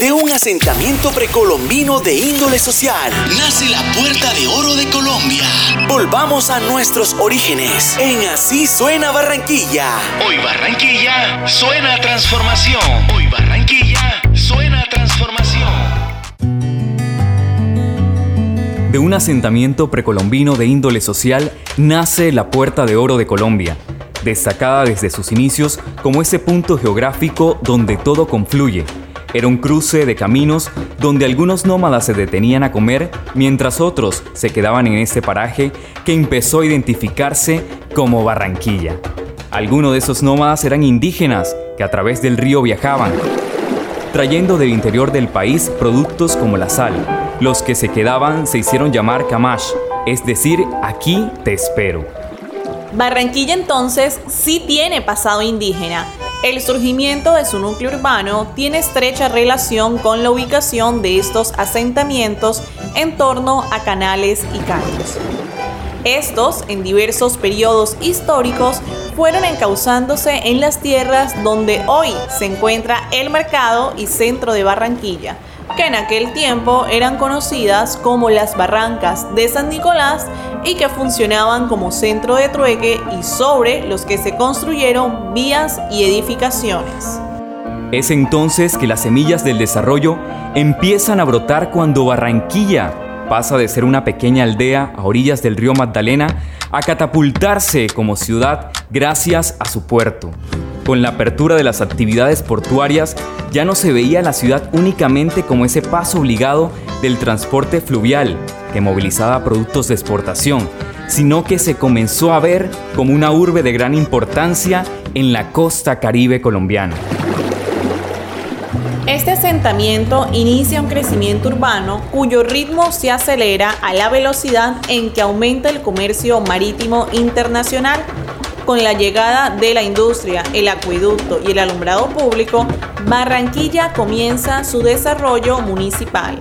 De un asentamiento precolombino de índole social, nace la Puerta de Oro de Colombia. Volvamos a nuestros orígenes. En Así suena Barranquilla. Hoy Barranquilla suena a transformación. Hoy Barranquilla suena a transformación. De un asentamiento precolombino de índole social nace la Puerta de Oro de Colombia, destacada desde sus inicios como ese punto geográfico donde todo confluye era un cruce de caminos donde algunos nómadas se detenían a comer mientras otros se quedaban en este paraje que empezó a identificarse como Barranquilla. Algunos de esos nómadas eran indígenas que a través del río viajaban, trayendo del interior del país productos como la sal. Los que se quedaban se hicieron llamar Kamash, es decir, aquí te espero. Barranquilla entonces sí tiene pasado indígena el surgimiento de su núcleo urbano tiene estrecha relación con la ubicación de estos asentamientos en torno a canales y caños. Estos, en diversos periodos históricos, fueron encauzándose en las tierras donde hoy se encuentra el mercado y centro de Barranquilla, que en aquel tiempo eran conocidas como las barrancas de San Nicolás y que funcionaban como centro de trueque y sobre los que se construyeron vías y edificaciones. Es entonces que las semillas del desarrollo empiezan a brotar cuando Barranquilla pasa de ser una pequeña aldea a orillas del río Magdalena a catapultarse como ciudad gracias a su puerto. Con la apertura de las actividades portuarias, ya no se veía la ciudad únicamente como ese paso obligado del transporte fluvial que movilizaba productos de exportación, sino que se comenzó a ver como una urbe de gran importancia en la costa caribe colombiana. Este asentamiento inicia un crecimiento urbano cuyo ritmo se acelera a la velocidad en que aumenta el comercio marítimo internacional. Con la llegada de la industria, el acueducto y el alumbrado público, Barranquilla comienza su desarrollo municipal.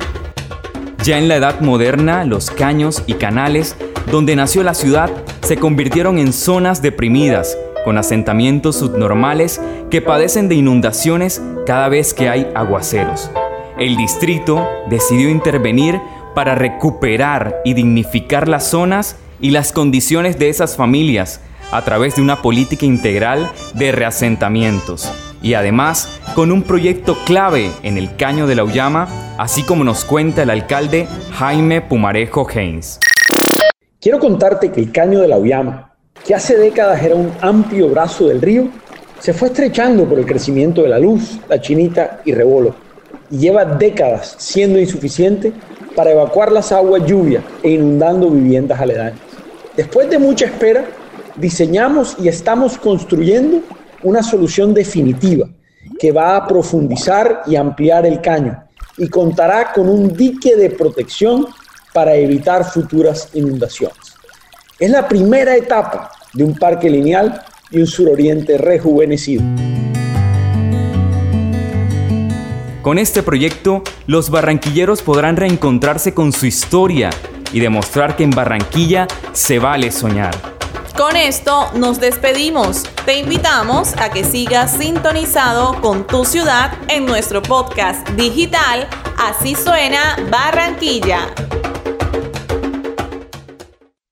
Ya en la edad moderna, los caños y canales donde nació la ciudad se convirtieron en zonas deprimidas, con asentamientos subnormales que padecen de inundaciones cada vez que hay aguaceros. El distrito decidió intervenir para recuperar y dignificar las zonas y las condiciones de esas familias a través de una política integral de reasentamientos y además con un proyecto clave en el Caño de la Ullama, así como nos cuenta el alcalde Jaime Pumarejo Haynes. Quiero contarte que el Caño de la Ullama, que hace décadas era un amplio brazo del río, se fue estrechando por el crecimiento de la luz, la chinita y rebolo, y lleva décadas siendo insuficiente para evacuar las aguas lluvia e inundando viviendas aledañas. Después de mucha espera, diseñamos y estamos construyendo una solución definitiva que va a profundizar y ampliar el caño y contará con un dique de protección para evitar futuras inundaciones. Es la primera etapa de un parque lineal y un suroriente rejuvenecido. Con este proyecto, los barranquilleros podrán reencontrarse con su historia y demostrar que en Barranquilla se vale soñar. Con esto nos despedimos. Te invitamos a que sigas sintonizado con tu ciudad en nuestro podcast digital Así suena Barranquilla.